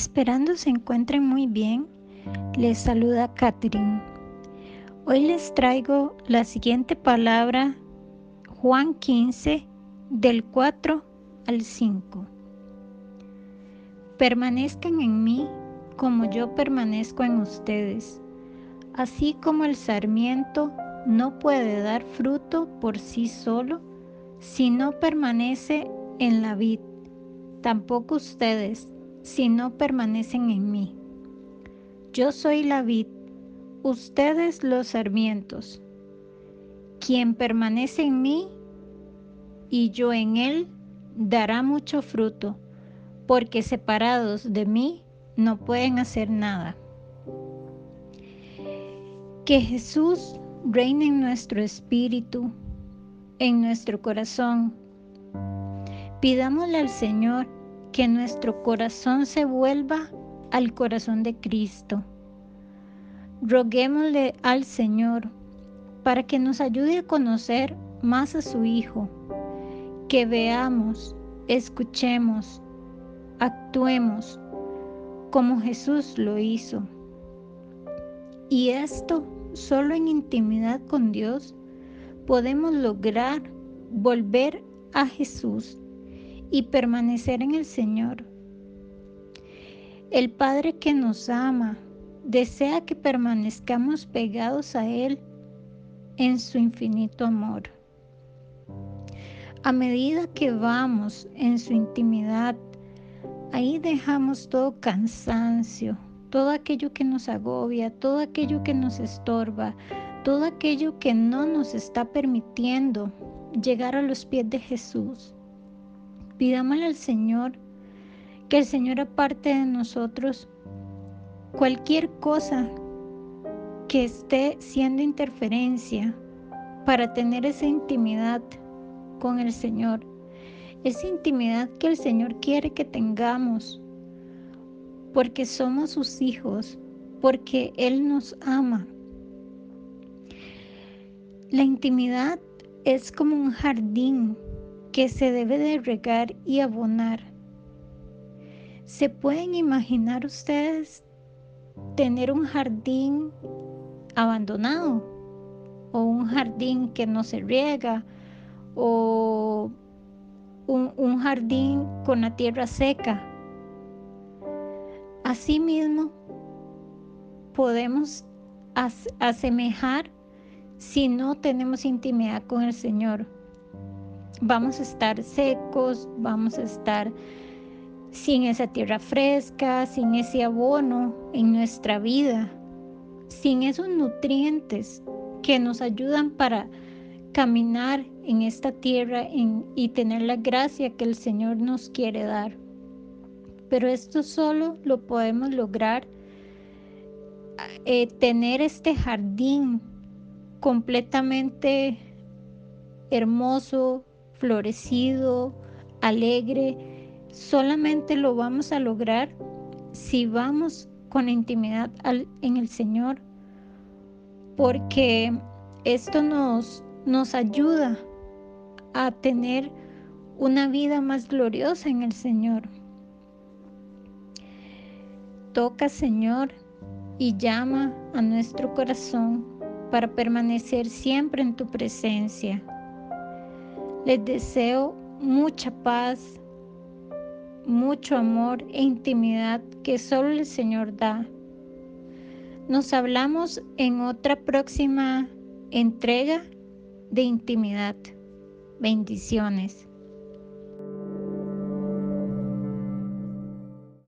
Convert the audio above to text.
Esperando se encuentren muy bien, les saluda Catherine. Hoy les traigo la siguiente palabra, Juan 15, del 4 al 5. Permanezcan en mí como yo permanezco en ustedes, así como el sarmiento no puede dar fruto por sí solo si no permanece en la vid, tampoco ustedes si no permanecen en mí. Yo soy la vid, ustedes los sarmientos. Quien permanece en mí y yo en él, dará mucho fruto, porque separados de mí no pueden hacer nada. Que Jesús reine en nuestro espíritu, en nuestro corazón. Pidámosle al Señor que nuestro corazón se vuelva al corazón de Cristo. Roguémosle al Señor para que nos ayude a conocer más a su Hijo, que veamos, escuchemos, actuemos como Jesús lo hizo. Y esto solo en intimidad con Dios podemos lograr volver a Jesús y permanecer en el Señor. El Padre que nos ama desea que permanezcamos pegados a Él en su infinito amor. A medida que vamos en su intimidad, ahí dejamos todo cansancio, todo aquello que nos agobia, todo aquello que nos estorba, todo aquello que no nos está permitiendo llegar a los pies de Jesús. Pidámosle al Señor que el Señor aparte de nosotros cualquier cosa que esté siendo interferencia para tener esa intimidad con el Señor, esa intimidad que el Señor quiere que tengamos, porque somos sus hijos, porque Él nos ama. La intimidad es como un jardín que se debe de regar y abonar. ¿Se pueden imaginar ustedes tener un jardín abandonado o un jardín que no se riega o un, jardín con la tierra seca? Asimismo, podemos asemejar si no tenemos intimidad con el Señor vamos a estar secos, vamos a estar sin esa tierra fresca, sin ese abono en nuestra vida, sin esos nutrientes que nos ayudan para caminar en esta tierra y tener la gracia que el Señor nos quiere dar. Pero esto solo lo podemos lograr eh, tener este jardín completamente hermoso, florecido, alegre, solamente lo vamos a lograr si vamos con intimidad en el Señor, porque esto nos, nos ayuda a tener una vida más gloriosa en el Señor. Toca, Señor, y llama a nuestro corazón para permanecer siempre en tu presencia. Les deseo mucha paz, mucho amor e intimidad que solo el Señor da. Nos hablamos en otra próxima entrega de intimidad. Bendiciones.